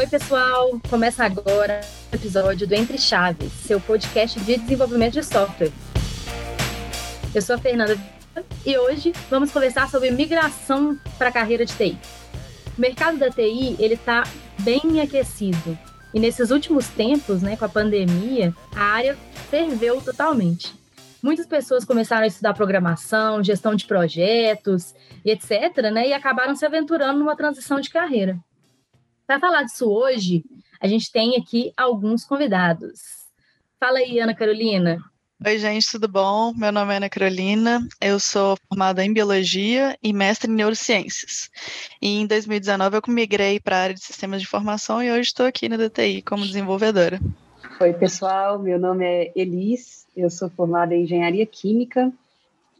Oi, pessoal! Começa agora o episódio do Entre Chaves, seu podcast de desenvolvimento de software. Eu sou a Fernanda e hoje vamos conversar sobre migração para a carreira de TI. O mercado da TI ele está bem aquecido e nesses últimos tempos, né, com a pandemia, a área ferveu totalmente. Muitas pessoas começaram a estudar programação, gestão de projetos e etc, né, e acabaram se aventurando numa transição de carreira. Para falar disso hoje, a gente tem aqui alguns convidados. Fala aí, Ana Carolina. Oi, gente, tudo bom? Meu nome é Ana Carolina, eu sou formada em Biologia e mestre em Neurociências. E em 2019 eu migrei para a área de Sistemas de Informação e hoje estou aqui na DTI como desenvolvedora. Oi, pessoal, meu nome é Elis, eu sou formada em Engenharia Química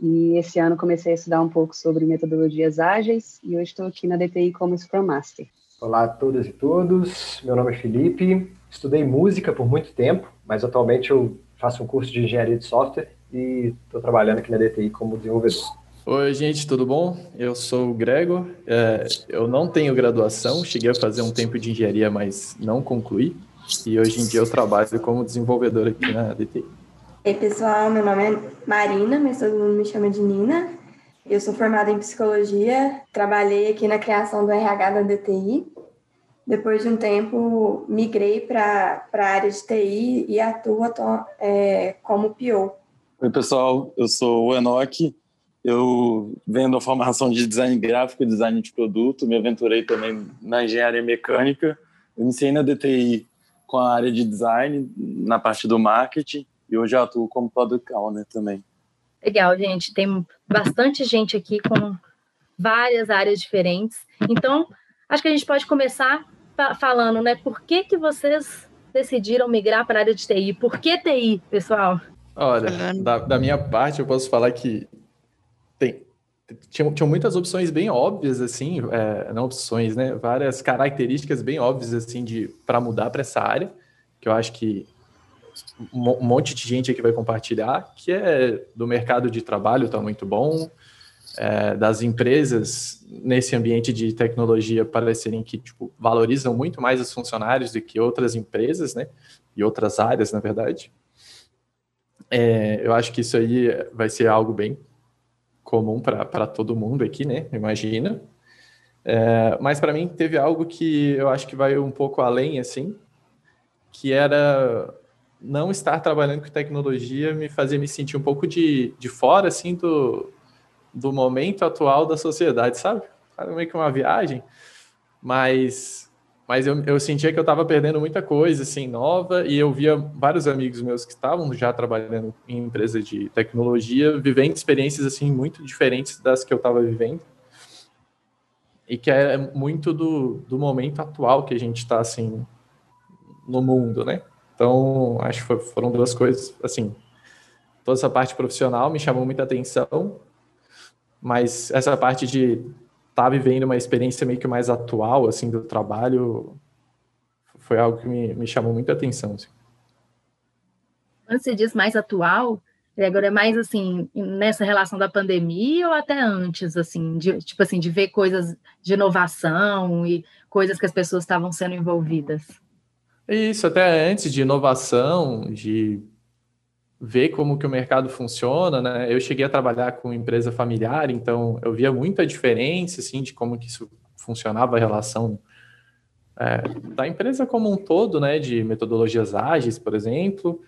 e esse ano comecei a estudar um pouco sobre metodologias ágeis e hoje estou aqui na DTI como Scrum Master. Olá a todas e todos, meu nome é Felipe, estudei música por muito tempo, mas atualmente eu faço um curso de engenharia de software e estou trabalhando aqui na DTI como desenvolvedor. Oi, gente, tudo bom? Eu sou o Gregor, é, eu não tenho graduação, cheguei a fazer um tempo de engenharia, mas não concluí, e hoje em dia eu trabalho como desenvolvedor aqui na DTI. Oi, pessoal, meu nome é Marina, mas todo mundo me chama de Nina. Eu sou formada em psicologia, trabalhei aqui na criação do RH da DTI. Depois de um tempo, migrei para a área de TI e atuo é, como PO. Oi, pessoal, eu sou o Enoch. Eu venho da formação de design gráfico e design de produto, me aventurei também na engenharia mecânica. Eu iniciei na DTI com a área de design, na parte do marketing, e hoje atuo como product owner também. Legal, gente. Tem bastante gente aqui com várias áreas diferentes. Então, acho que a gente pode começar falando, né? Por que, que vocês decidiram migrar para a área de TI? Por que TI, pessoal? Olha, da, da minha parte, eu posso falar que tem, tinham, tinham muitas opções bem óbvias, assim, é, não opções, né? Várias características bem óbvias, assim, de para mudar para essa área, que eu acho que um monte de gente aqui vai compartilhar, que é do mercado de trabalho está muito bom, é, das empresas nesse ambiente de tecnologia parecerem que tipo, valorizam muito mais os funcionários do que outras empresas, né? E outras áreas, na verdade. É, eu acho que isso aí vai ser algo bem comum para todo mundo aqui, né? Imagina. É, mas para mim teve algo que eu acho que vai um pouco além, assim, que era não estar trabalhando com tecnologia me fazia me sentir um pouco de, de fora, assim, do, do momento atual da sociedade, sabe? Era meio que uma viagem, mas, mas eu, eu sentia que eu estava perdendo muita coisa, assim, nova, e eu via vários amigos meus que estavam já trabalhando em empresas de tecnologia, vivendo experiências, assim, muito diferentes das que eu estava vivendo, e que é muito do, do momento atual que a gente está, assim, no mundo, né? Então, acho que foram duas coisas, assim, toda essa parte profissional me chamou muita atenção, mas essa parte de estar tá vivendo uma experiência meio que mais atual, assim, do trabalho, foi algo que me, me chamou muita atenção, assim. Quando você diz mais atual, agora é mais assim, nessa relação da pandemia ou até antes, assim, de, tipo assim, de ver coisas de inovação e coisas que as pessoas estavam sendo envolvidas? Isso, até antes de inovação, de ver como que o mercado funciona, né? Eu cheguei a trabalhar com empresa familiar, então eu via muita diferença, assim, de como que isso funcionava a relação é, da empresa como um todo, né? De metodologias ágeis, por exemplo,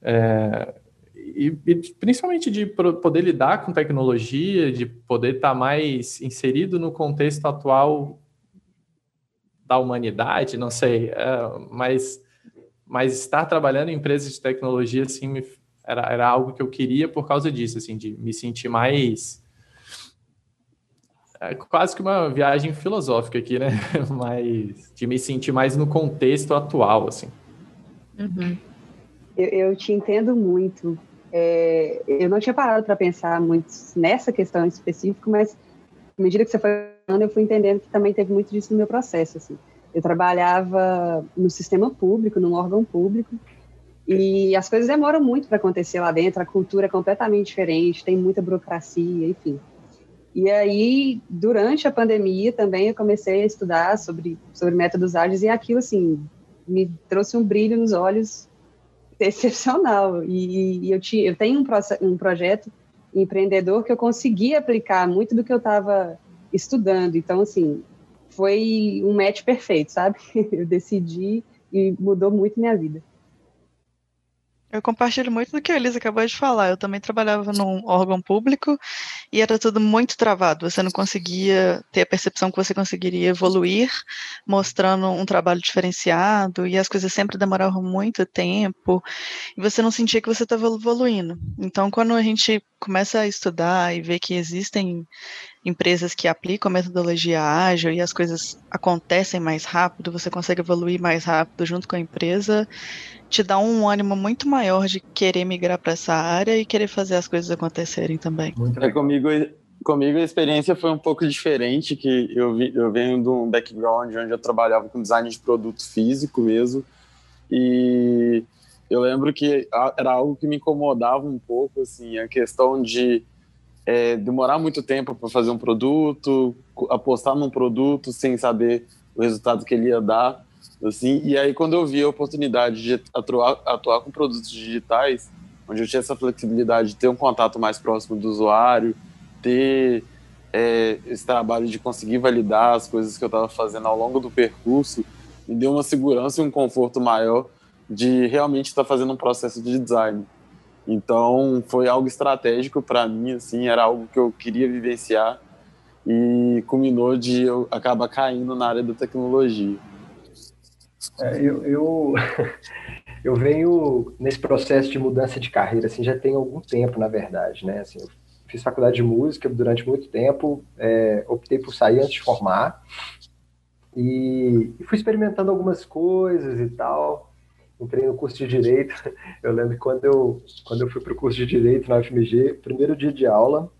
é, e, e, principalmente de poder lidar com tecnologia, de poder estar mais inserido no contexto atual da humanidade, não sei, é, mas, mas estar trabalhando em empresas de tecnologia, assim, me, era, era algo que eu queria por causa disso, assim, de me sentir mais... É quase que uma viagem filosófica aqui, né? Mas de me sentir mais no contexto atual, assim. Uhum. Eu, eu, te entendo muito. É, eu não tinha parado para pensar muito nessa questão em específico, mas à medida que você foi falando, eu fui entendendo que também teve muito disso no meu processo. Assim. Eu trabalhava no sistema público, num órgão público, e as coisas demoram muito para acontecer lá dentro, a cultura é completamente diferente, tem muita burocracia, enfim. E aí, durante a pandemia também, eu comecei a estudar sobre, sobre métodos ágeis e aquilo, assim, me trouxe um brilho nos olhos excepcional. E, e eu, tinha, eu tenho um, um projeto empreendedor que eu consegui aplicar muito do que eu estava estudando. Então, assim, foi um match perfeito, sabe? Eu decidi e mudou muito minha vida. Eu compartilho muito do que a Elisa acabou de falar. Eu também trabalhava num órgão público e era tudo muito travado. Você não conseguia ter a percepção que você conseguiria evoluir, mostrando um trabalho diferenciado, e as coisas sempre demoravam muito tempo, e você não sentia que você estava evoluindo. Então, quando a gente começa a estudar e ver que existem empresas que aplicam a metodologia ágil e as coisas acontecem mais rápido, você consegue evoluir mais rápido junto com a empresa, te dá um ânimo muito maior de querer migrar para essa área e querer fazer as coisas acontecerem também. É, comigo, comigo a experiência foi um pouco diferente, que eu, vi, eu venho de um background onde eu trabalhava com design de produto físico mesmo, e eu lembro que era algo que me incomodava um pouco, assim, a questão de é, demorar muito tempo para fazer um produto, apostar num produto sem saber o resultado que ele ia dar, assim. E aí quando eu vi a oportunidade de atuar, atuar com produtos digitais, onde eu tinha essa flexibilidade de ter um contato mais próximo do usuário, ter é, esse trabalho de conseguir validar as coisas que eu estava fazendo ao longo do percurso, me deu uma segurança e um conforto maior de realmente estar tá fazendo um processo de design. Então foi algo estratégico para mim, assim, era algo que eu queria vivenciar e culminou de eu acabar caindo na área da tecnologia. É, eu, eu, eu, venho nesse processo de mudança de carreira, assim, já tem algum tempo, na verdade, né? Assim, eu fiz faculdade de música durante muito tempo, é, optei por sair antes de formar e, e fui experimentando algumas coisas e tal entrei no curso de Direito. Eu lembro quando eu, quando eu fui para o curso de Direito na UFMG, primeiro dia de aula,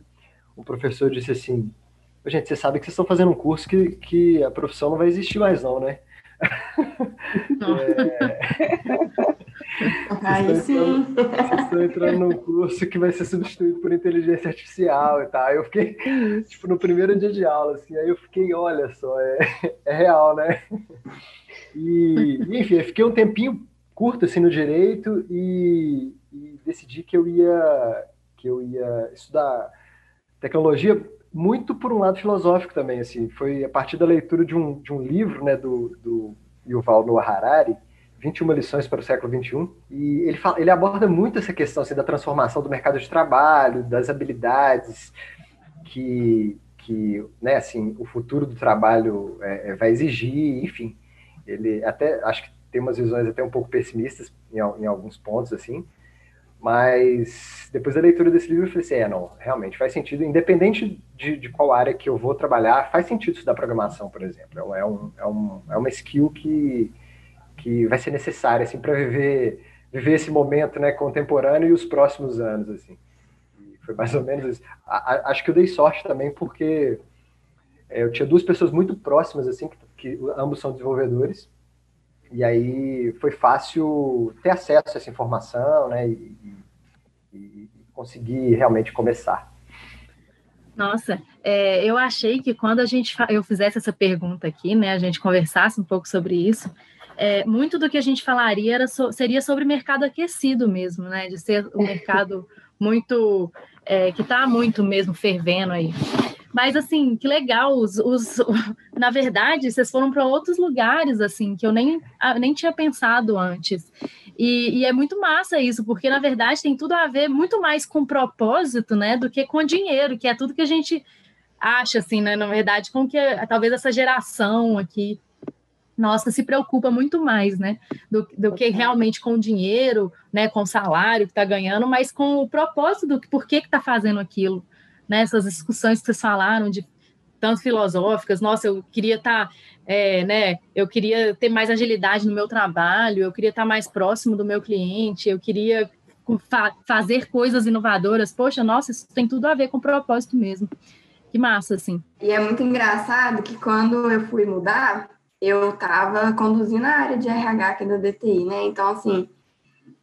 o professor disse assim, gente, você sabe que vocês estão fazendo um curso que, que a profissão não vai existir mais não, né? É... Aí sim. Vocês estão entrando num curso que vai ser substituído por inteligência artificial e tal. Eu fiquei, tipo, no primeiro dia de aula, assim, aí eu fiquei, olha só, é, é real, né? E, enfim, eu fiquei um tempinho curto assim no direito e, e, decidi que eu ia que eu ia estudar tecnologia muito por um lado filosófico também assim foi a partir da leitura de um, de um livro né do, do Yuval Noah Harari 21 lições para o século 21 e ele fala, ele aborda muito essa questão assim, da transformação do mercado de trabalho das habilidades que que né assim o futuro do trabalho é, é vai exigir enfim. Ele até acho que tem umas visões até um pouco pessimistas em, em alguns pontos, assim, mas depois da leitura desse livro eu falei assim, é, não, realmente faz sentido, independente de, de qual área que eu vou trabalhar, faz sentido estudar programação, por exemplo. É, um, é, um, é uma skill que, que vai ser necessária, assim, para viver, viver esse momento, né, contemporâneo e os próximos anos, assim. E foi mais ou menos isso. A, a, acho que eu dei sorte também porque é, eu tinha duas pessoas muito próximas, assim, que, que ambos são desenvolvedores, e aí foi fácil ter acesso a essa informação, né? E, e, conseguir realmente começar. Nossa, é, eu achei que quando a gente eu fizesse essa pergunta aqui, né, a gente conversasse um pouco sobre isso, é, muito do que a gente falaria era so, seria sobre mercado aquecido mesmo, né, de ser um mercado muito é, que está muito mesmo fervendo aí. Mas, assim, que legal. Os, os, na verdade, vocês foram para outros lugares, assim, que eu nem, ah, nem tinha pensado antes. E, e, é muito massa isso, porque, na verdade, tem tudo a ver muito mais com propósito, né, do que com dinheiro, que é tudo que a gente acha, assim, né, na verdade, com que talvez essa geração aqui nossa, se preocupa muito mais, né, do, do que realmente com o dinheiro, né, com o salário que está ganhando, mas com o propósito do por que está fazendo aquilo, né, discussões que vocês falaram de tanto filosóficas, nossa, eu queria estar, tá, é, né, eu queria ter mais agilidade no meu trabalho, eu queria estar tá mais próximo do meu cliente, eu queria fa fazer coisas inovadoras, poxa, nossa, isso tem tudo a ver com propósito mesmo. Que massa, assim. E é muito engraçado que quando eu fui mudar, eu estava conduzindo a área de RH aqui da DTI, né? Então, assim,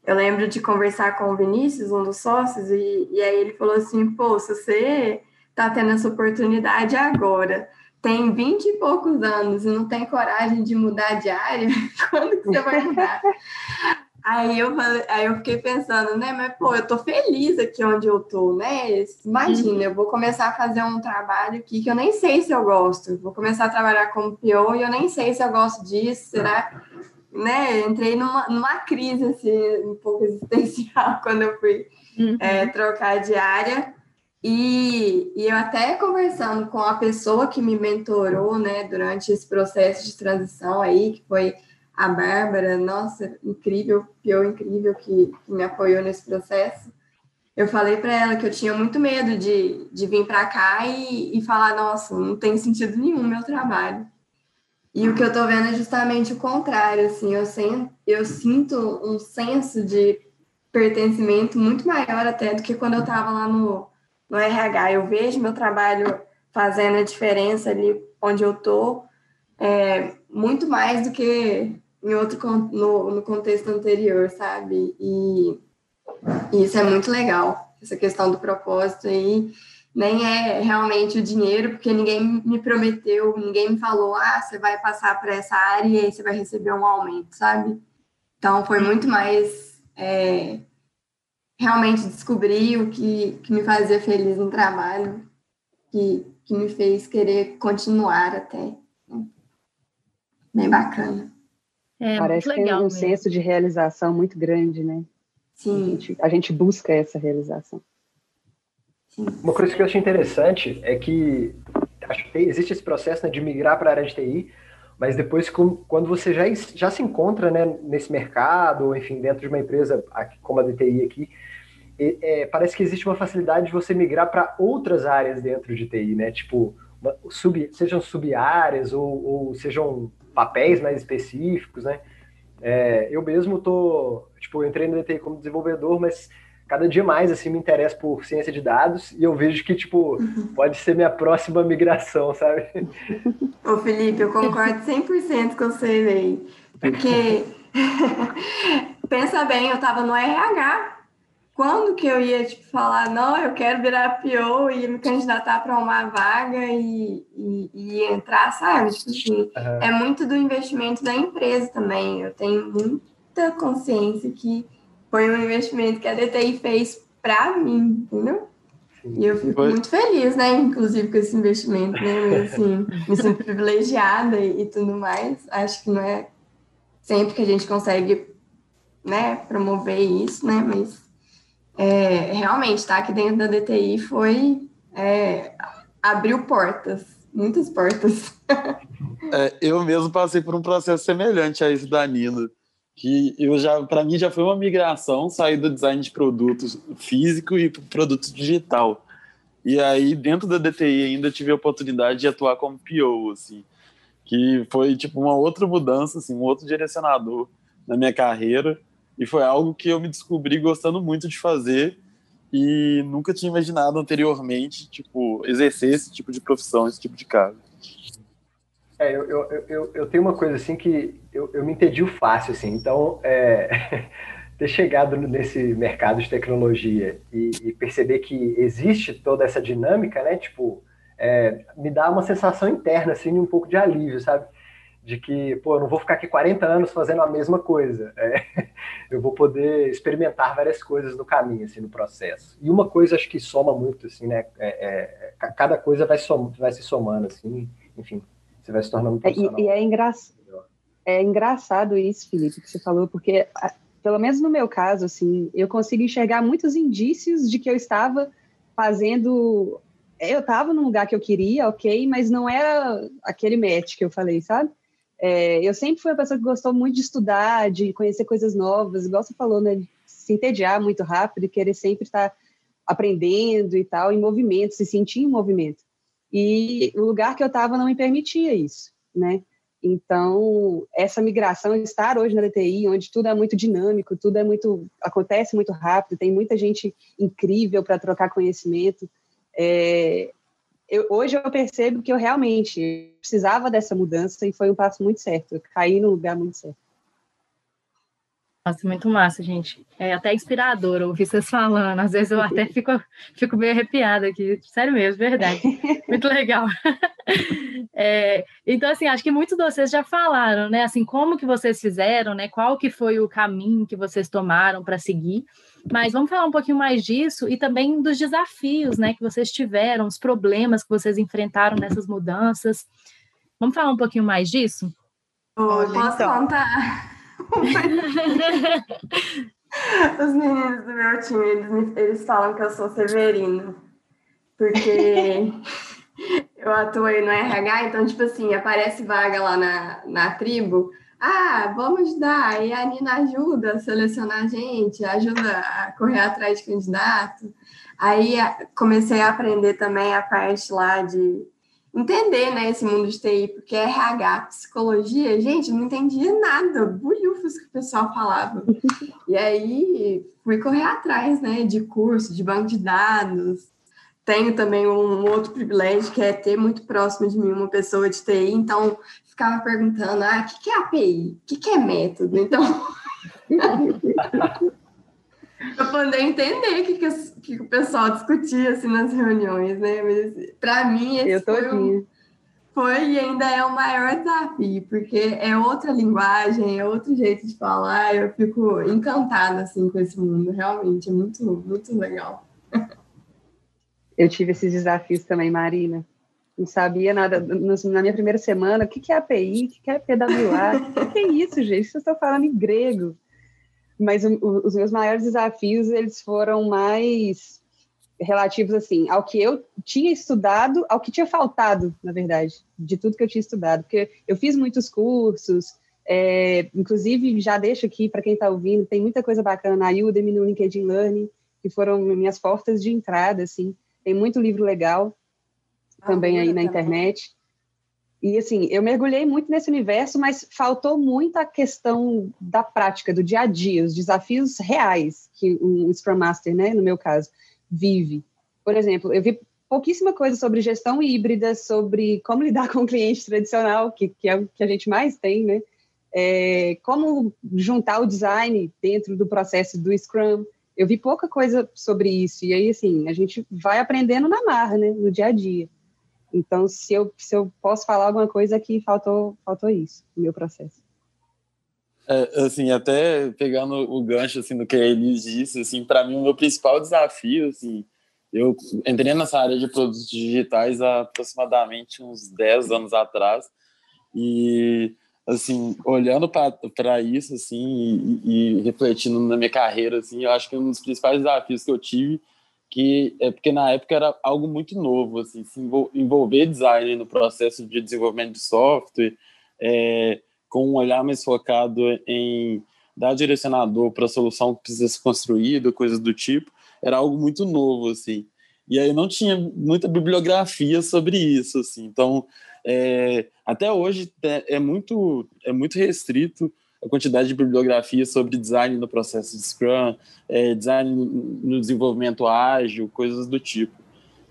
eu lembro de conversar com o Vinícius, um dos sócios, e, e aí ele falou assim: pô, se você está tendo essa oportunidade agora, tem vinte e poucos anos e não tem coragem de mudar de área, quando que você vai mudar? Aí eu, aí eu fiquei pensando, né? Mas, pô, eu tô feliz aqui onde eu tô, né? Imagina, eu vou começar a fazer um trabalho aqui que eu nem sei se eu gosto. Vou começar a trabalhar como PO e eu nem sei se eu gosto disso. Será? Né? Entrei numa, numa crise, assim, um pouco existencial quando eu fui uhum. é, trocar de área. E, e eu até conversando com a pessoa que me mentorou, né, durante esse processo de transição aí, que foi a Bárbara, nossa, incrível, pior incrível que, que me apoiou nesse processo. Eu falei para ela que eu tinha muito medo de, de vir para cá e, e falar, nossa, não tem sentido nenhum meu trabalho. E o que eu estou vendo é justamente o contrário, assim, eu, sen, eu sinto um senso de pertencimento muito maior até do que quando eu estava lá no, no RH. Eu vejo meu trabalho fazendo a diferença ali onde eu estou, é, muito mais do que em outro no, no contexto anterior, sabe? E, e, isso é muito legal, essa questão do propósito aí. Nem é realmente o dinheiro, porque ninguém me prometeu, ninguém me falou, ah, você vai passar para essa área e aí você vai receber um aumento, sabe? Então foi muito mais é, realmente descobrir o que, que me fazia feliz no trabalho, que, que me fez querer continuar até. Né? Bem bacana. É, Parece que tem um mesmo. senso de realização muito grande, né? Sim. A gente, a gente busca essa realização. Uma coisa que eu achei interessante é que acho que existe esse processo né, de migrar para a área de TI, mas depois quando você já, já se encontra né, nesse mercado, ou enfim, dentro de uma empresa como a DTI aqui, é, parece que existe uma facilidade de você migrar para outras áreas dentro de TI, né? Tipo, uma, sub, sejam sub-áreas ou, ou sejam papéis mais específicos, né? É, eu mesmo tô, tipo, eu entrei no DTI como desenvolvedor, mas cada dia mais, assim, me interesso por ciência de dados e eu vejo que, tipo, uhum. pode ser minha próxima migração, sabe? Ô, Felipe, eu concordo 100% com você, velho. Porque, pensa bem, eu tava no RH quando que eu ia tipo, falar, não, eu quero virar PO e me candidatar para uma vaga e, e, e, entrar, sabe? Tipo assim, uhum. é muito do investimento da empresa também. Eu tenho muita consciência que foi um investimento que a DTI fez para mim, entendeu? E eu fico foi. muito feliz, né? Inclusive com esse investimento, né? Assim, me sinto privilegiada e, e tudo mais. Acho que não é sempre que a gente consegue, né, promover isso, né? Mas é, realmente, estar tá aqui dentro da DTI foi é, abriu portas, muitas portas. é, eu mesmo passei por um processo semelhante a isso da Nina, que eu já, para mim, já foi uma migração sair do design de produtos físico e produto digital. E aí, dentro da DTI, ainda tive a oportunidade de atuar como PO, assim, que foi tipo uma outra mudança, assim, um outro direcionador na minha carreira e foi algo que eu me descobri gostando muito de fazer e nunca tinha imaginado anteriormente, tipo, exercer esse tipo de profissão, esse tipo de cargo. É, eu, eu, eu, eu tenho uma coisa assim que eu, eu me entendi fácil, assim, então é, ter chegado nesse mercado de tecnologia e, e, perceber que existe toda essa dinâmica, né, tipo, é, me dá uma sensação interna, assim, um pouco de alívio, sabe? de que, pô, eu não vou ficar aqui 40 anos fazendo a mesma coisa. É, eu vou poder experimentar várias coisas no caminho, assim, no processo. E uma coisa acho que soma muito, assim, né? É, é, cada coisa vai, som, vai se somando, assim, enfim, você vai se tornando é, profissional. E, e é, engra... é engraçado isso, Felipe, que você falou, porque, pelo menos no meu caso, assim, eu consigo enxergar muitos indícios de que eu estava fazendo eu estava num lugar que eu queria, ok, mas não era aquele match que eu falei, sabe? É, eu sempre fui uma pessoa que gostou muito de estudar, de conhecer coisas novas, igual você falou, né? De se entediar muito rápido querer sempre estar aprendendo e tal, em movimento, se sentir em movimento. E o lugar que eu estava não me permitia isso, né? Então, essa migração, estar hoje na DTI, onde tudo é muito dinâmico, tudo é muito acontece muito rápido, tem muita gente incrível para trocar conhecimento, é, eu, hoje eu percebo que eu realmente precisava dessa mudança e foi um passo muito certo. Eu caí no lugar muito certo. Nossa, muito massa, gente. É até inspirador ouvir vocês falando. Às vezes eu até fico, fico meio arrepiada aqui. Sério mesmo, verdade. Muito legal. É, então, assim, acho que muitos de vocês já falaram, né? Assim, como que vocês fizeram, né? Qual que foi o caminho que vocês tomaram para seguir. Mas vamos falar um pouquinho mais disso e também dos desafios, né? Que vocês tiveram, os problemas que vocês enfrentaram nessas mudanças. Vamos falar um pouquinho mais disso? Olha, posso então. contar? Os meninos do meu time, eles, eles falam que eu sou Severino, porque eu atuei no RH, então, tipo assim, aparece vaga lá na, na tribo, ah, vamos ajudar, e a Nina ajuda a selecionar a gente, ajuda a correr atrás de candidato. Aí comecei a aprender também a parte lá de entender, né, esse mundo de TI, porque RH, psicologia, gente, não entendia nada, bulhufos que o pessoal falava. E aí fui correr atrás, né, de curso, de banco de dados. Tenho também um outro privilégio, que é ter muito próximo de mim uma pessoa de TI, então ficava perguntando, ah, o que, que é API? O que, que é método? Então... para poder entender o que, que, que, o pessoal discutia assim, nas reuniões, né? Mas para mim, esse foi, um, foi e ainda é o maior desafio, porque é outra linguagem, é outro jeito de falar. Eu fico encantada assim, com esse mundo, realmente, é muito, muito legal. Eu tive esses desafios também, Marina. Não sabia nada. Na minha primeira semana, o que é API, o que é PWA? O que é isso, gente? Vocês estão falando em grego mas o, o, os meus maiores desafios eles foram mais relativos assim ao que eu tinha estudado, ao que tinha faltado, na verdade, de tudo que eu tinha estudado, porque eu fiz muitos cursos, é, inclusive já deixo aqui para quem está ouvindo, tem muita coisa bacana na Udemy, no LinkedIn Learning, que foram minhas portas de entrada, assim, tem muito livro legal ah, também aí na internet. E assim, eu mergulhei muito nesse universo, mas faltou muito a questão da prática, do dia a dia, os desafios reais que um Scrum Master, né, no meu caso, vive. Por exemplo, eu vi pouquíssima coisa sobre gestão híbrida, sobre como lidar com o cliente tradicional, que, que é o que a gente mais tem, né? É, como juntar o design dentro do processo do Scrum. Eu vi pouca coisa sobre isso. E aí, assim, a gente vai aprendendo na marra, né? No dia a dia. Então, se eu, se eu posso falar alguma coisa que faltou, faltou isso no meu processo. É, assim, até pegando o gancho assim do que a Elis disse, assim, para mim o meu principal desafio, assim, eu entrei nessa área de produtos digitais há aproximadamente uns 10 anos atrás e assim, olhando para isso assim e, e, refletindo na minha carreira assim, eu acho que um dos principais desafios que eu tive que é porque na época era algo muito novo, assim, se envolver design no processo de desenvolvimento de software, é, com um olhar mais focado em dar direcionador para a solução que precisa ser construída, coisas do tipo, era algo muito novo, assim. E aí não tinha muita bibliografia sobre isso, assim. Então, é, até hoje é, muito é muito restrito a quantidade de bibliografia sobre design no processo de Scrum, é, design no desenvolvimento ágil, coisas do tipo.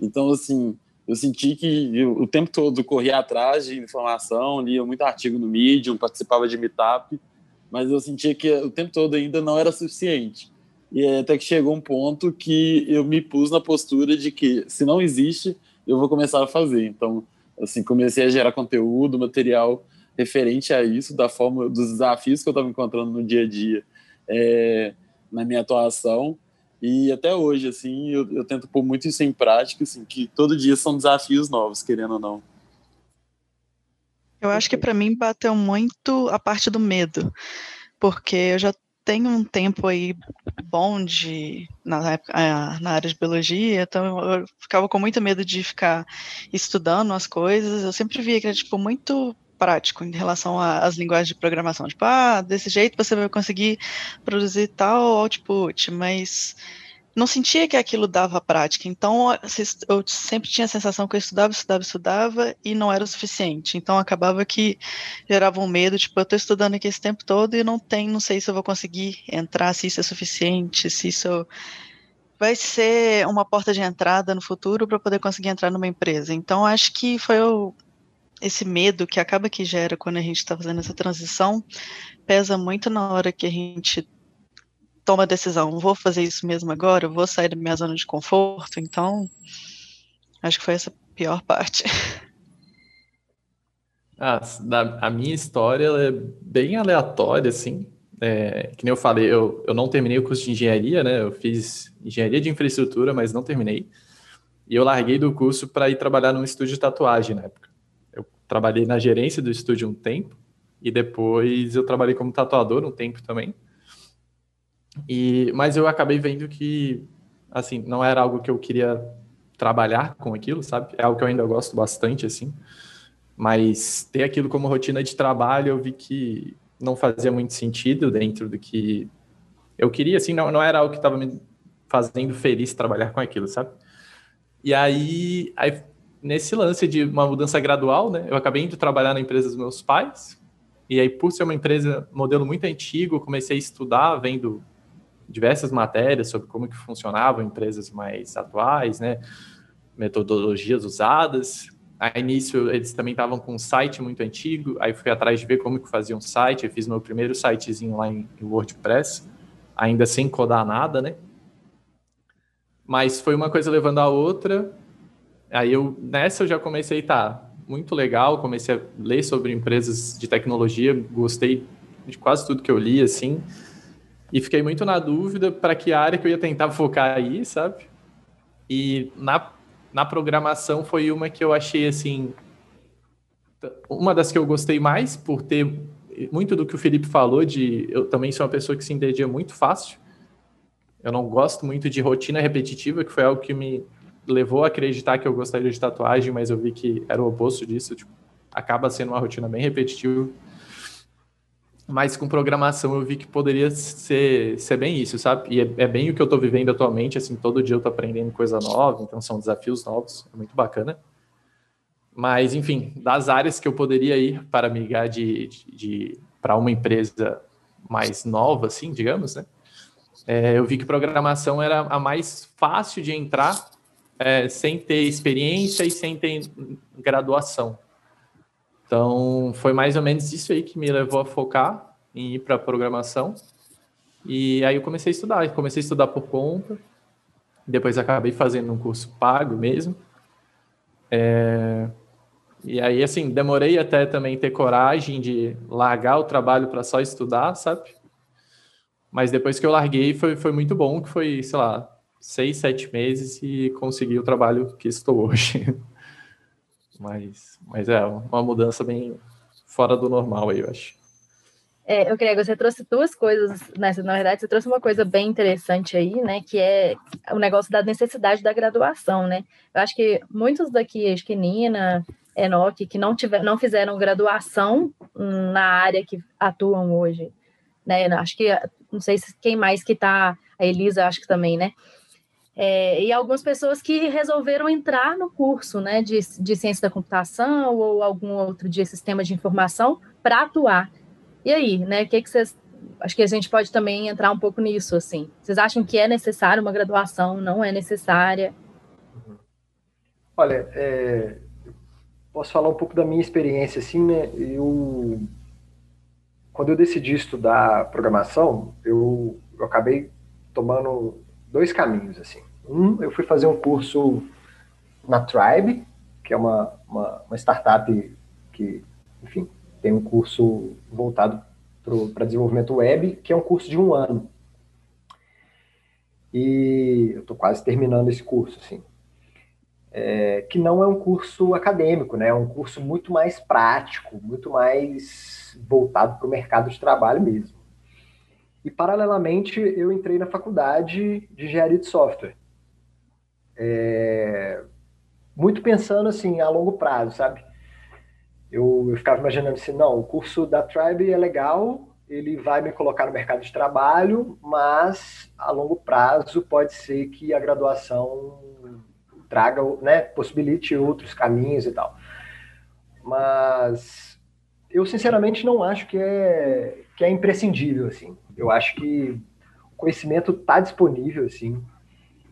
Então, assim, eu senti que eu, o tempo todo corria atrás de informação, lia muito artigo no Medium, participava de meetup, mas eu sentia que o tempo todo ainda não era suficiente. E até que chegou um ponto que eu me pus na postura de que, se não existe, eu vou começar a fazer. Então, assim, comecei a gerar conteúdo, material referente a isso, da forma dos desafios que eu estava encontrando no dia a dia é, na minha atuação. E até hoje, assim, eu, eu, tento pôr muito isso em prática, assim, que todo dia são desafios novos, querendo ou não. Eu acho que para mim bateu muito a parte do medo, porque eu já tenho um tempo aí bom de na, é, na área de biologia, então eu ficava com muito medo de ficar estudando as coisas. Eu sempre via que era tipo muito prático em relação às linguagens de programação. Tipo, ah, desse jeito você vai conseguir produzir tal output, mas não sentia que aquilo dava prática. Então, eu sempre tinha a sensação que eu estudava, estudava, estudava e não era o suficiente. Então, acabava que gerava um medo, tipo, eu estou estudando aqui esse tempo todo e não tem, não sei se eu vou conseguir entrar, se isso é suficiente, se isso vai ser uma porta de entrada no futuro para poder conseguir entrar numa empresa. Então, acho que foi o esse medo que acaba que gera quando a gente está fazendo essa transição pesa muito na hora que a gente toma a decisão, vou fazer isso mesmo agora, vou sair da minha zona de conforto, então acho que foi essa pior parte. Ah, a minha história é bem aleatória, assim. É, que nem eu falei, eu, eu não terminei o curso de engenharia, né? Eu fiz engenharia de infraestrutura, mas não terminei. E eu larguei do curso para ir trabalhar num estúdio de tatuagem na época. Trabalhei na gerência do estúdio um tempo, e depois eu trabalhei como tatuador um tempo também. E, mas eu acabei vendo que, assim, não era algo que eu queria trabalhar com aquilo, sabe? É algo que eu ainda gosto bastante, assim. Mas ter aquilo como rotina de trabalho, eu vi que não fazia muito sentido dentro do que eu queria, assim, não, não era algo que estava me fazendo feliz trabalhar com aquilo, sabe? E aí, aí, nesse lance de uma mudança gradual, né, eu acabei indo trabalhar na empresa dos meus pais, e aí, por ser uma empresa modelo muito antigo, comecei a estudar, vendo diversas matérias sobre como que funcionavam empresas mais atuais, né, metodologias usadas. A início, eles também estavam com um site muito antigo, aí fui atrás de ver como que fazia um site, eu fiz meu primeiro sitezinho lá em WordPress, ainda sem codar nada, né? Mas foi uma coisa levando a outra, aí eu, nessa eu já comecei, tá, muito legal, comecei a ler sobre empresas de tecnologia, gostei de quase tudo que eu li, assim, e fiquei muito na dúvida para que área que eu ia tentar focar aí, sabe? E na na programação foi uma que eu achei assim uma das que eu gostei mais por ter muito do que o Felipe falou de eu também sou uma pessoa que se entendia muito fácil. Eu não gosto muito de rotina repetitiva, que foi algo que me levou a acreditar que eu gostaria de tatuagem, mas eu vi que era o oposto disso, tipo, acaba sendo uma rotina bem repetitiva mas com programação eu vi que poderia ser, ser bem isso, sabe? E é, é bem o que eu estou vivendo atualmente, assim, todo dia eu estou aprendendo coisa nova, então são desafios novos, é muito bacana. Mas, enfim, das áreas que eu poderia ir para migrar de, de, de para uma empresa mais nova, assim, digamos, né? É, eu vi que programação era a mais fácil de entrar é, sem ter experiência e sem ter graduação. Então, foi mais ou menos isso aí que me levou a focar em ir para programação. E aí eu comecei a estudar, comecei a estudar por conta. Depois acabei fazendo um curso pago mesmo. É... E aí, assim, demorei até também ter coragem de largar o trabalho para só estudar, sabe? Mas depois que eu larguei, foi, foi muito bom, que foi, sei lá, seis, sete meses e consegui o trabalho que estou hoje. Mas, mas é uma mudança bem fora do normal aí, eu acho. É, eu queria, você trouxe duas coisas, nessa, na verdade, você trouxe uma coisa bem interessante aí, né, que é o negócio da necessidade da graduação, né? Eu acho que muitos daqui, acho que Nina, Enoch, que não, tiver, não fizeram graduação na área que atuam hoje, né? Acho que, não sei se quem mais que tá, a Elisa, acho que também, né? É, e algumas pessoas que resolveram entrar no curso né, de, de ciência da computação ou algum outro de sistema de informação para atuar. E aí, né? O que, que vocês. Acho que a gente pode também entrar um pouco nisso, assim. Vocês acham que é necessário uma graduação? Não é necessária? Olha, é, posso falar um pouco da minha experiência, assim, né? Eu, quando eu decidi estudar programação, eu, eu acabei tomando dois caminhos, assim. Um, eu fui fazer um curso na Tribe, que é uma, uma, uma startup que, enfim, tem um curso voltado para desenvolvimento web, que é um curso de um ano. E eu estou quase terminando esse curso, assim. É, que não é um curso acadêmico, né? É um curso muito mais prático, muito mais voltado para o mercado de trabalho mesmo. E, paralelamente, eu entrei na faculdade de engenharia de software. É... Muito pensando, assim, a longo prazo, sabe? Eu, eu ficava imaginando assim, não, o curso da Tribe é legal, ele vai me colocar no mercado de trabalho, mas a longo prazo pode ser que a graduação traga, né, possibilite outros caminhos e tal. Mas eu sinceramente não acho que é que é imprescindível assim. Eu acho que o conhecimento está disponível, assim,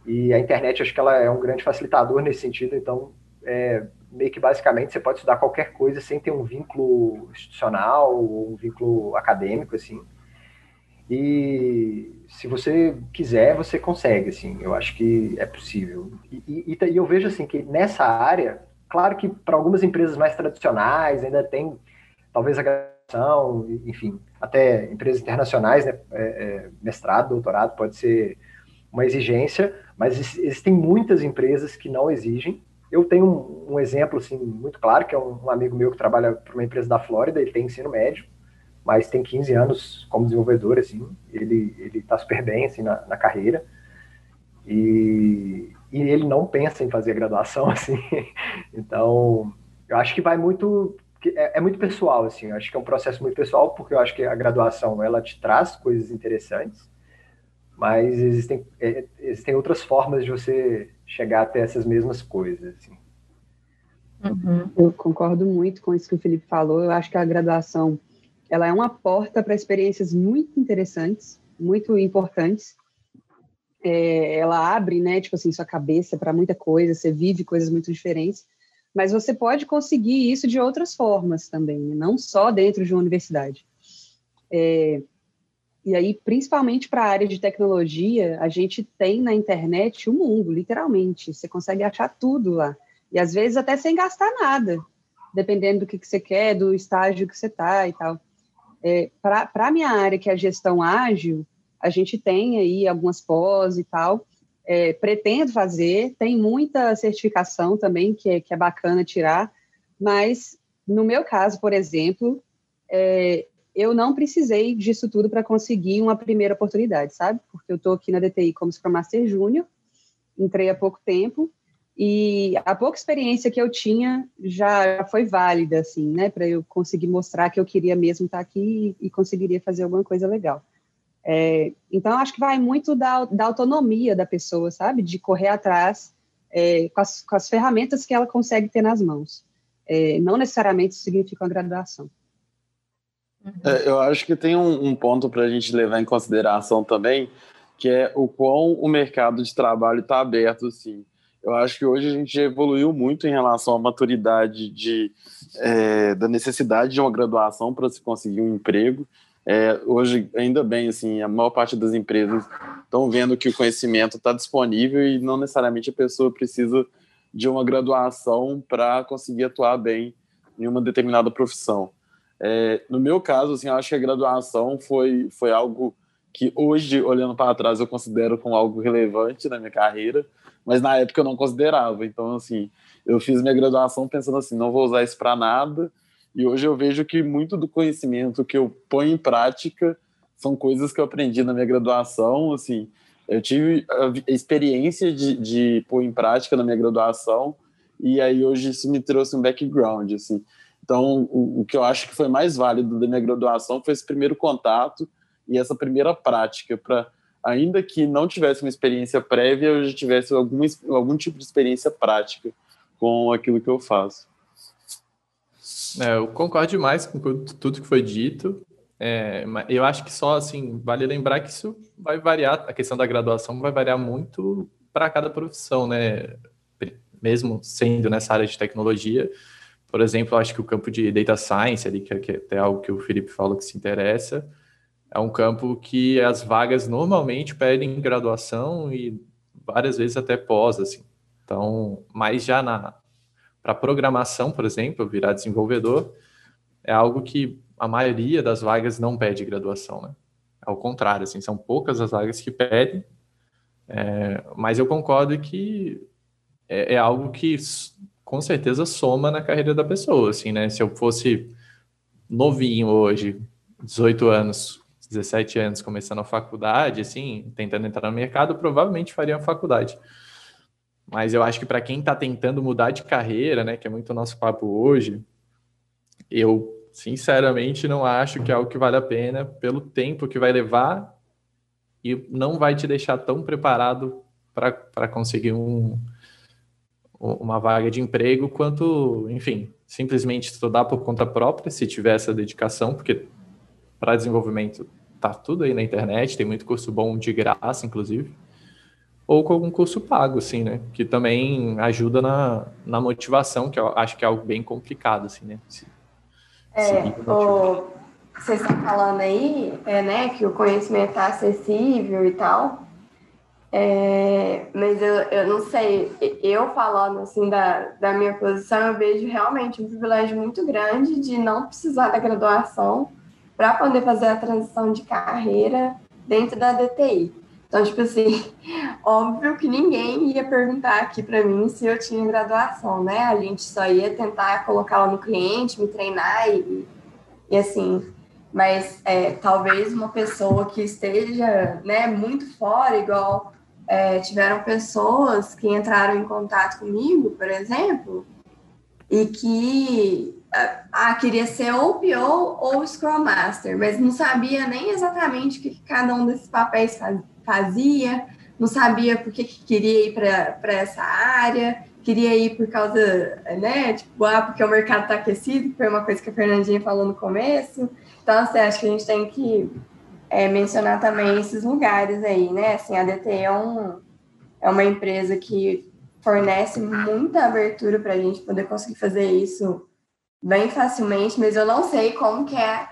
e a internet acho que ela é um grande facilitador nesse sentido, então é, meio que basicamente você pode estudar qualquer coisa sem ter um vínculo institucional ou um vínculo acadêmico, assim. E se você quiser, você consegue, assim, eu acho que é possível. E, e, e eu vejo, assim, que nessa área, claro que para algumas empresas mais tradicionais ainda tem, talvez, a enfim, até empresas internacionais, né, é, é, mestrado, doutorado, pode ser uma exigência, mas existem muitas empresas que não exigem. Eu tenho um, um exemplo, assim, muito claro, que é um, um amigo meu que trabalha para uma empresa da Flórida, ele tem ensino médio, mas tem 15 anos como desenvolvedor, assim, ele ele está super bem, assim, na, na carreira, e, e ele não pensa em fazer graduação, assim, então, eu acho que vai muito, é, é, muito pessoal, assim, eu acho que é um processo muito pessoal, porque eu acho que a graduação, ela te traz coisas interessantes, mas existem, é, existem outras formas de você chegar até essas mesmas coisas, assim. Uhum. Eu concordo muito com isso que o Felipe falou, eu acho que a graduação ela é uma porta para experiências muito interessantes, muito importantes. É, ela abre, né, tipo assim, sua cabeça para muita coisa, você vive coisas muito diferentes, mas você pode conseguir isso de outras formas também, né? não só dentro de uma universidade. É, e aí, principalmente para a área de tecnologia, a gente tem na internet o mundo, literalmente. Você consegue achar tudo lá. E às vezes até sem gastar nada, dependendo do que, que você quer, do estágio que você está e tal. É, Para a minha área, que é a gestão ágil, a gente tem aí algumas pós e tal, é, pretendo fazer, tem muita certificação também, que é, que é bacana tirar, mas no meu caso, por exemplo, é, eu não precisei disso tudo para conseguir uma primeira oportunidade, sabe? Porque eu estou aqui na DTI como Scrum Master Júnior, entrei há pouco tempo, e a pouca experiência que eu tinha já foi válida, assim, né, para eu conseguir mostrar que eu queria mesmo estar aqui e, e conseguiria fazer alguma coisa legal. É, então, acho que vai muito da, da, autonomia da pessoa, sabe, de correr atrás é, com, as, com, as, ferramentas que ela consegue ter nas mãos. É, não necessariamente isso significa uma graduação. É, eu acho que tem um, um ponto para a gente levar em consideração também, que é o quão o mercado de trabalho está aberto, assim. Eu acho que hoje a gente evoluiu muito em relação à maturidade de, é, da necessidade de uma graduação para se conseguir um emprego. É, hoje, ainda bem, assim, a maior parte das empresas estão vendo que o conhecimento está disponível e não necessariamente a pessoa precisa de uma graduação para conseguir atuar bem em uma determinada profissão. É, no meu caso, assim, eu acho que a graduação foi, foi algo que hoje, olhando para trás, eu considero como algo relevante na minha carreira, mas na época eu não considerava. Então, assim, eu fiz minha graduação pensando assim, não vou usar isso para nada. E hoje eu vejo que muito do conhecimento que eu ponho em prática são coisas que eu aprendi na minha graduação. Assim, eu tive a experiência de, de pôr em prática na minha graduação e aí hoje isso me trouxe um background. Assim. Então, o, o que eu acho que foi mais válido da minha graduação foi esse primeiro contato e essa primeira prática para ainda que não tivesse uma experiência prévia, eu já tivesse algum, algum tipo de experiência prática com aquilo que eu faço. É, eu concordo demais com tudo que foi dito. É, eu acho que só assim vale lembrar que isso vai variar, a questão da graduação vai variar muito para cada profissão, né? Mesmo sendo nessa área de tecnologia, por exemplo, acho que o campo de data science ali, que é, até algo que o Felipe falou que se interessa, é um campo que as vagas normalmente pedem graduação e várias vezes até pós, assim. Então, mas já na para programação, por exemplo, virar desenvolvedor, é algo que a maioria das vagas não pede graduação, né? Ao contrário, assim, são poucas as vagas que pedem, é, mas eu concordo que é, é, algo que com certeza soma na carreira da pessoa, assim, né? Se eu fosse novinho hoje, 18 anos, 17 anos começando a faculdade, assim, tentando entrar no mercado, provavelmente faria a faculdade. Mas eu acho que para quem está tentando mudar de carreira, né, que é muito o nosso papo hoje, eu sinceramente não acho que é algo que vale a pena pelo tempo que vai levar e não vai te deixar tão preparado para conseguir um, uma vaga de emprego quanto, enfim, simplesmente estudar por conta própria, se tiver essa dedicação, porque para desenvolvimento tá tudo aí na internet, tem muito curso bom de graça, inclusive. Ou com algum curso pago, assim, né? Que também ajuda na, na motivação, que eu acho que é algo bem complicado, assim, né? Se, é, o, vocês estão falando aí, é, né, que o conhecimento está acessível e tal. É, mas eu, eu não sei, eu falando assim da, da minha posição, eu vejo realmente um privilégio muito grande de não precisar da graduação para poder fazer a transição de carreira dentro da DTI. Então, tipo assim, óbvio que ninguém ia perguntar aqui para mim se eu tinha graduação, né? A gente só ia tentar colocá-la no cliente, me treinar e, e assim. Mas é, talvez uma pessoa que esteja né, muito fora, igual é, tiveram pessoas que entraram em contato comigo, por exemplo, e que ah, queria ser ou PO ou Scrum Master, mas não sabia nem exatamente o que cada um desses papéis fazia fazia, não sabia por que, que queria ir para essa área, queria ir por causa, né, tipo, ah, porque o mercado está aquecido, que foi uma coisa que a Fernandinha falou no começo. Então, assim, acho que a gente tem que é, mencionar também esses lugares aí, né? Assim, a DT é, um, é uma empresa que fornece muita abertura para a gente poder conseguir fazer isso bem facilmente, mas eu não sei como que é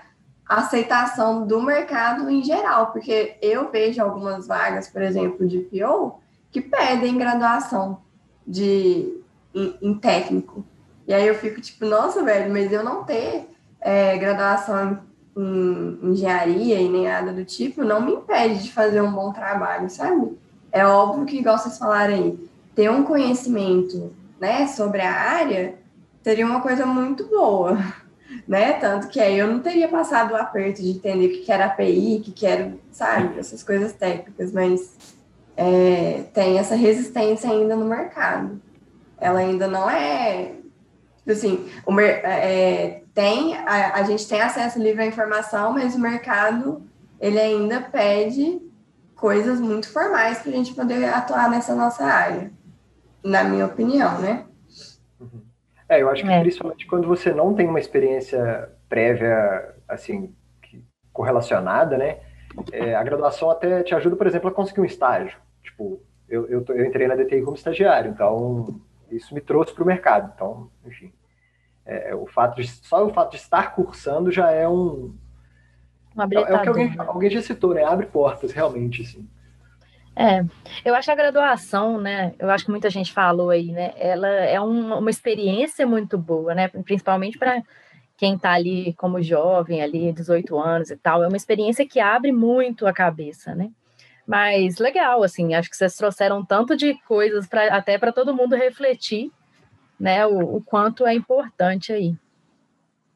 aceitação do mercado em geral, porque eu vejo algumas vagas, por exemplo, de PO, que pedem graduação de, em, em técnico. E aí eu fico tipo, nossa, velho, mas eu não ter é, graduação em, em engenharia e nem nada do tipo não me impede de fazer um bom trabalho, sabe? É óbvio que, igual vocês falaram aí, ter um conhecimento né, sobre a área seria uma coisa muito boa né? Tanto que aí eu não teria passado o aperto de entender o que era API, o que era, sabe, essas coisas técnicas, mas é, tem essa resistência ainda no mercado. Ela ainda não é. Assim, o, é, tem, a, a gente tem acesso livre à informação, mas o mercado ele ainda pede coisas muito formais para a gente poder atuar nessa nossa área, na minha opinião, né? É, eu acho que é. principalmente quando você não tem uma experiência prévia, assim, correlacionada, né? É, a graduação até te ajuda, por exemplo, a conseguir um estágio. Tipo, eu, eu, eu entrei na DTI como estagiário, então isso me trouxe para o mercado. Então, enfim, é, o fato de, só o fato de estar cursando já é um. é, é o que alguém, alguém já citou, né? Abre portas, realmente, assim. É, eu acho a graduação, né? Eu acho que muita gente falou aí, né? Ela é um, uma experiência muito boa, né? Principalmente para quem está ali como jovem, ali, 18 anos e tal. É uma experiência que abre muito a cabeça, né? Mas legal, assim, acho que vocês trouxeram tanto de coisas para até para todo mundo refletir, né? O, o, quanto é importante aí.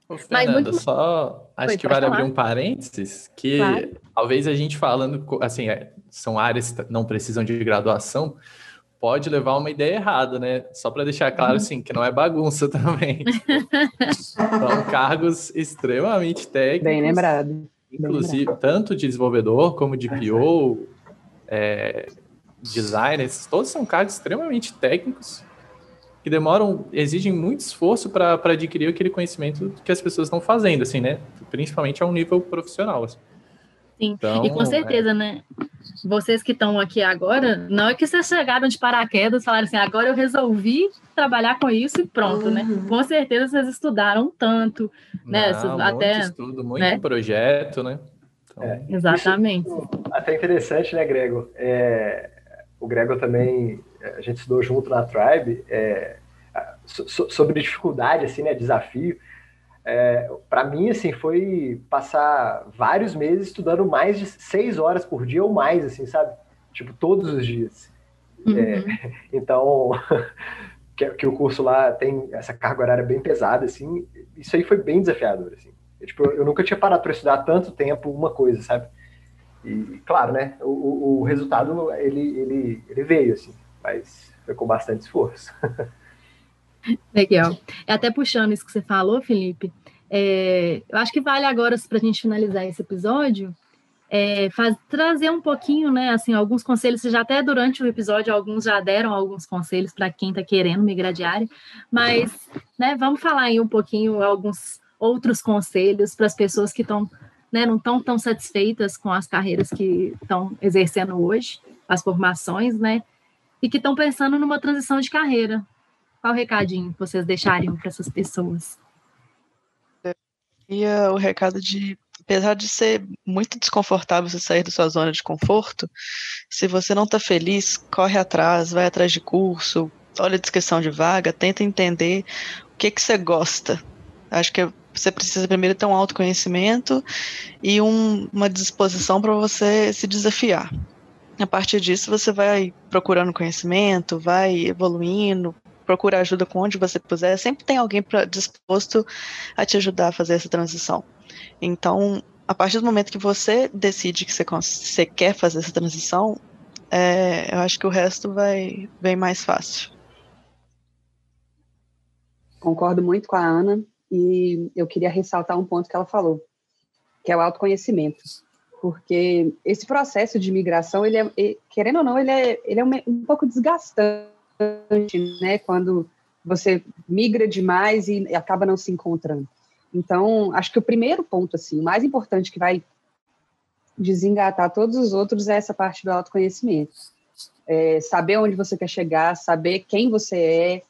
Ô, Fernanda, muito... só acho Foi, que vale falar. abrir um parênteses, que claro. talvez a gente falando, assim, é, são áreas que não precisam de graduação, pode levar uma ideia errada, né? Só para deixar claro, uhum. assim, que não é bagunça também. são cargos extremamente técnicos. Bem lembrado. Inclusive, Bem lembrado. tanto de desenvolvedor como de PO, é, designers, todos são cargos extremamente técnicos que demoram, exigem muito esforço para adquirir aquele conhecimento que as pessoas estão fazendo, assim, né? Principalmente a um nível profissional. Assim. Sim, então, e com certeza, é... né? Vocês que estão aqui agora, não é que vocês chegaram de paraquedas e falaram assim, agora eu resolvi trabalhar com isso e pronto, né? uhum. né? Com certeza vocês estudaram tanto, né? Não, até, muito estudo, muito né? projeto, né? Então... É, Exatamente. Isso, até interessante, né, Grego? É, o Grego também, a gente estudou junto na Tribe, é, so, sobre dificuldade, assim, né, desafio. É, para mim, assim, foi passar vários meses estudando mais de seis horas por dia ou mais, assim, sabe? Tipo, todos os dias. Uhum. É, então, que, que, o curso lá tem essa carga horária bem pesada, assim, isso aí foi bem desafiador, assim. Eu, tipo, eu nunca tinha parado para estudar tanto tempo uma coisa, sabe? E, claro, né, o, o resultado, ele, ele, ele veio, assim, mas foi com bastante esforço. Legal. Até puxando isso que você falou, Felipe, é, eu acho que vale agora, para a gente finalizar esse episódio, é, faz, trazer um pouquinho, né, assim, alguns conselhos, já até durante o episódio, alguns já deram alguns conselhos para quem está querendo migrar de área, mas, né, vamos falar aí um pouquinho, alguns outros conselhos para as pessoas que estão né, não estão tão satisfeitas com as carreiras que estão exercendo hoje, as formações, né, e que estão pensando numa transição de carreira. Qual recadinho vocês deixariam para essas pessoas? E o recado de apesar de ser muito desconfortável você sair da sua zona de conforto, se você não está feliz, corre atrás, vai atrás de curso, olha a descrição de vaga, tenta entender o que, que você gosta. Acho que você precisa primeiro ter um autoconhecimento e um, uma disposição para você se desafiar. A partir disso, você vai procurando conhecimento, vai evoluindo, procura ajuda com onde você puser. Sempre tem alguém pra, disposto a te ajudar a fazer essa transição. Então, a partir do momento que você decide que você, você quer fazer essa transição, é, eu acho que o resto vai bem mais fácil. Concordo muito com a Ana e eu queria ressaltar um ponto que ela falou, que é o autoconhecimento. Porque esse processo de migração, ele é, querendo ou não, ele é, ele é um, pouco desgastante, né? Quando você migra demais e acaba não se encontrando. Então, acho que o primeiro ponto, assim, o mais importante que vai desengatar todos os outros é essa parte do autoconhecimento. É saber onde você quer chegar, saber quem você é,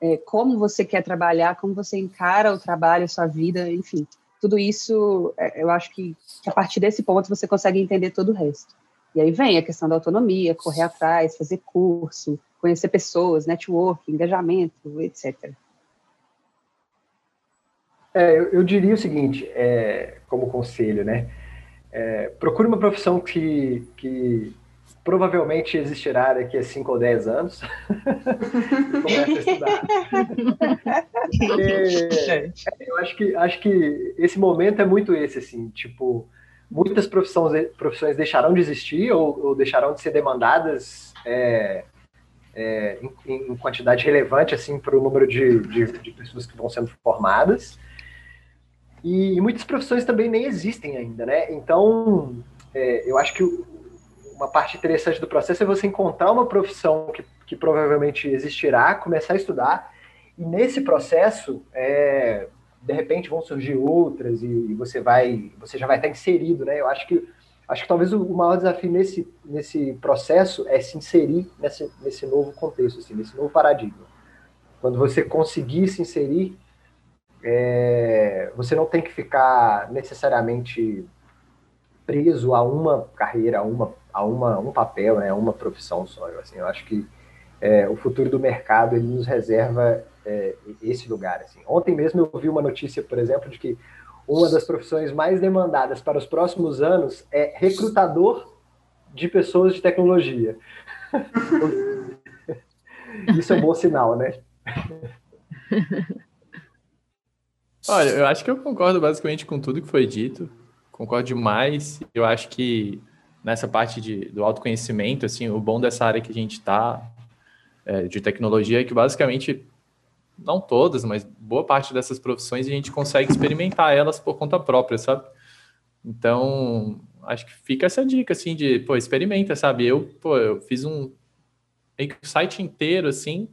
é, como você quer trabalhar, como você encara o trabalho, a sua vida, enfim. Tudo isso, é, eu acho que, que a partir desse ponto você consegue entender todo o resto. E aí vem a questão da autonomia, correr atrás, fazer curso, conhecer pessoas, network, engajamento, etc. É, eu, eu, diria o seguinte, é, como conselho, né? É, procure uma profissão que, que provavelmente existirá daqui a 5 ou 10 anos. Começa a estudar. é, eu acho que, acho que esse momento é muito esse, assim, tipo, muitas profissões, profissões deixarão de existir ou, ou deixarão de ser demandadas é, é, em, em, quantidade relevante, assim, para o número de, de, de pessoas que vão sendo formadas. E, e, muitas profissões também nem existem ainda, né? Então, é, eu acho que uma parte interessante do processo é você encontrar uma profissão que, que provavelmente existirá, começar a estudar, e nesse processo, é, de repente vão surgir outras e, e, você vai, você já vai estar inserido, né? Eu acho que acho que talvez o, maior desafio nesse, nesse processo é se inserir nesse, nesse novo contexto, assim, nesse novo paradigma. Quando você conseguir se inserir é, você não tem que ficar necessariamente preso a uma carreira, a, uma, a uma, um papel, né, a uma profissão só. Eu, assim, eu acho que é, o futuro do mercado ele nos reserva é, esse lugar. Assim. Ontem mesmo eu vi uma notícia, por exemplo, de que uma das profissões mais demandadas para os próximos anos é recrutador de pessoas de tecnologia. Isso é um bom sinal, né? Olha, eu acho que eu concordo basicamente com tudo que foi dito. Concordo demais. Eu acho que nessa parte de, do autoconhecimento, assim, o bom dessa área que a gente está, é, de tecnologia, é que basicamente, não todas, mas boa parte dessas profissões a gente consegue experimentar elas por conta própria, sabe? Então, acho que fica essa dica, assim, de, pô, experimenta, sabe? Eu, pô, eu fiz um site inteiro, assim,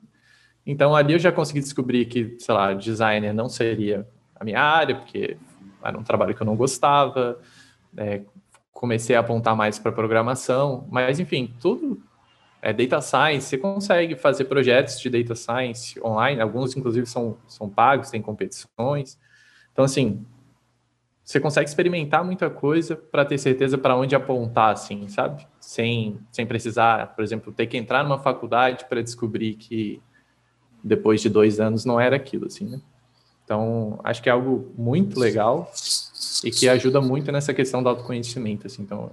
então ali eu já consegui descobrir que, sei lá, designer não seria a minha área, porque era um trabalho que eu não gostava, é, comecei a apontar mais para programação, mas enfim, tudo é data science, você consegue fazer projetos de data science online, alguns inclusive são, são pagos, tem competições. Então, assim, você consegue experimentar muita coisa para ter certeza para onde apontar, assim, sabe? Sem, sem precisar, por exemplo, ter que entrar numa faculdade para descobrir que depois de dois anos não era aquilo, assim, né? Então, acho que é algo muito legal e que ajuda muito nessa questão do autoconhecimento, assim. Então,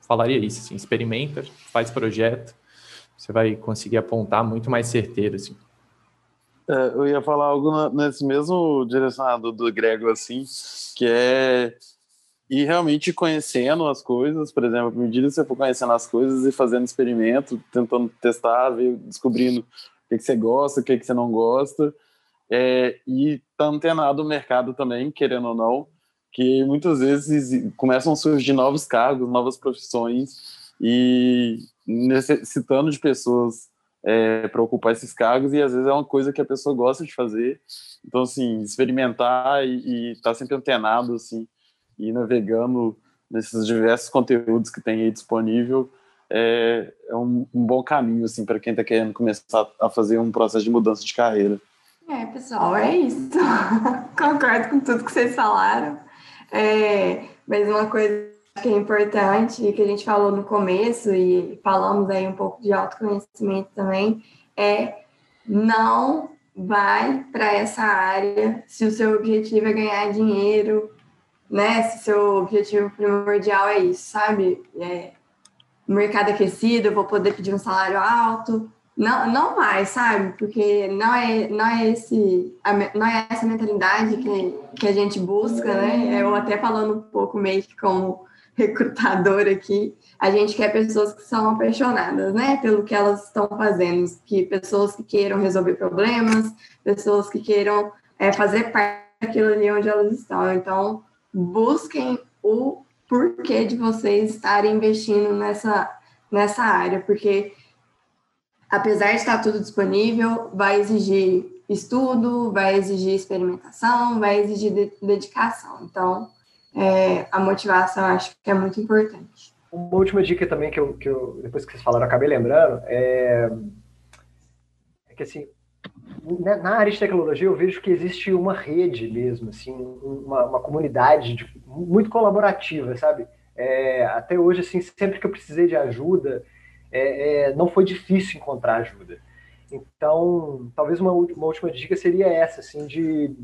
falaria isso, assim, experimenta, faz projeto, você vai conseguir apontar muito mais certeiro, assim. É, eu ia falar algo nesse mesmo direcionado do Grego, assim, que é ir realmente conhecendo as coisas, por exemplo, à medida que você for conhecendo as coisas e fazendo experimento, tentando testar, descobrindo o que, que você gosta, o que, que você não gosta, é, e tá antenado o mercado também, querendo ou não, que muitas vezes começam a surgir novos cargos, novas profissões e necessitando de pessoas é, para ocupar esses cargos e às vezes é uma coisa que a pessoa gosta de fazer. Então, assim, experimentar e estar tá sempre antenado, assim, e navegando nesses diversos conteúdos que tem aí disponível é, é um, um bom caminho, assim, para quem está querendo começar a fazer um processo de mudança de carreira. É, pessoal, é isso. Concordo com tudo que vocês falaram. É, Mas uma coisa que é importante que a gente falou no começo e falamos aí um pouco de autoconhecimento também é não vai para essa área se o seu objetivo é ganhar dinheiro, né? Se seu objetivo primordial é isso, sabe? É, mercado aquecido, eu vou poder pedir um salário alto. Não, não mais, sabe? Porque não é, não é, esse, não é essa mentalidade que, que a gente busca, né? Eu até falando um pouco meio que como recrutador aqui, a gente quer pessoas que são apaixonadas, né, pelo que elas estão fazendo, que pessoas que queiram resolver problemas, pessoas que queiram é, fazer parte daquilo ali onde elas estão. Então, busquem o porquê de vocês estarem investindo nessa, nessa área, porque apesar de estar tudo disponível, vai exigir estudo, vai exigir experimentação, vai exigir dedicação. Então, é, a motivação acho que é muito importante. Uma última dica também que eu, que eu depois que vocês falaram, acabei lembrando, é, é que assim, né, na área de tecnologia eu vejo que existe uma rede mesmo, assim, uma, uma comunidade de, muito colaborativa, sabe? É, até hoje, assim, sempre que eu precisei de ajuda, é, é, não foi difícil encontrar ajuda. Então, talvez uma, uma última dica seria essa, assim, de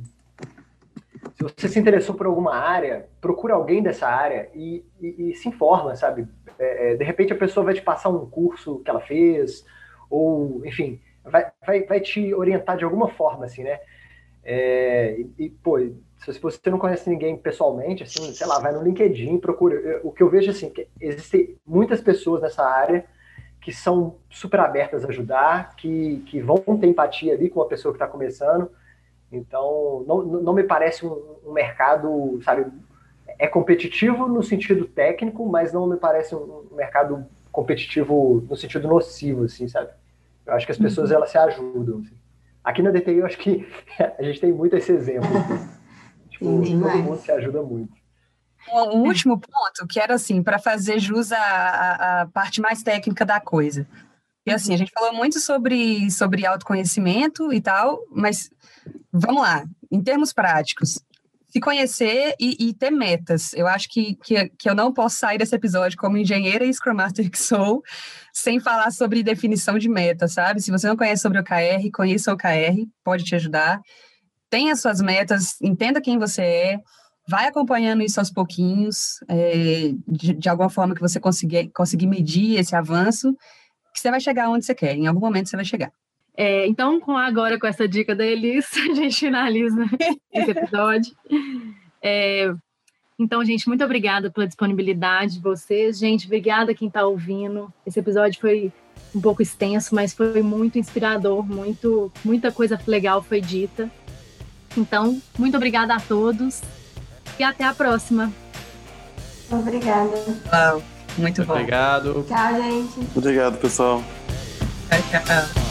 se você se interessou por alguma área, procura alguém dessa área e, e, e se informa, sabe? É, é, de repente a pessoa vai te passar um curso que ela fez, ou, enfim, vai, vai, vai te orientar de alguma forma, assim, né? É, e, e, pô, se você não conhece ninguém pessoalmente, assim, sei lá, vai no LinkedIn, procura. O que eu vejo, assim, que existem muitas pessoas nessa área que são super abertas a ajudar, que, que vão ter empatia ali com a pessoa que está começando, então, não, não me parece um, um, mercado, sabe, é competitivo no sentido técnico, mas não me parece um, um mercado competitivo no sentido nocivo, assim, sabe? Eu acho que as pessoas, uhum. elas se ajudam. Assim. Aqui na DTI, eu acho que a gente tem muito esse exemplo. tipo, Sim, todo mundo se ajuda muito. Um último ponto, que era assim, para fazer jus à, à parte mais técnica da coisa. E assim, a gente falou muito sobre, sobre autoconhecimento e tal, mas Vamos lá, em termos práticos, se conhecer e, e, ter metas. Eu acho que, que, que, eu não posso sair desse episódio como engenheira e Scrum Master que sou, sem falar sobre definição de meta, sabe? Se você não conhece sobre o OKR, conheça o OKR, pode te ajudar. Tenha suas metas, entenda quem você é, vai acompanhando isso aos pouquinhos, é, de, de, alguma forma que você conseguir, conseguir medir esse avanço, que você vai chegar onde você quer, em algum momento você vai chegar. É, então, com agora com essa dica da Elis, a gente finaliza esse episódio. É, então, gente, muito obrigada pela disponibilidade de vocês. Gente, obrigada quem está ouvindo. Esse episódio foi um pouco extenso, mas foi muito inspirador, muito, muita coisa legal foi dita. Então, muito obrigada a todos e até a próxima. Obrigada. Uau, muito bom. Obrigado. Tchau, gente. Obrigado, pessoal. Tchau, tchau.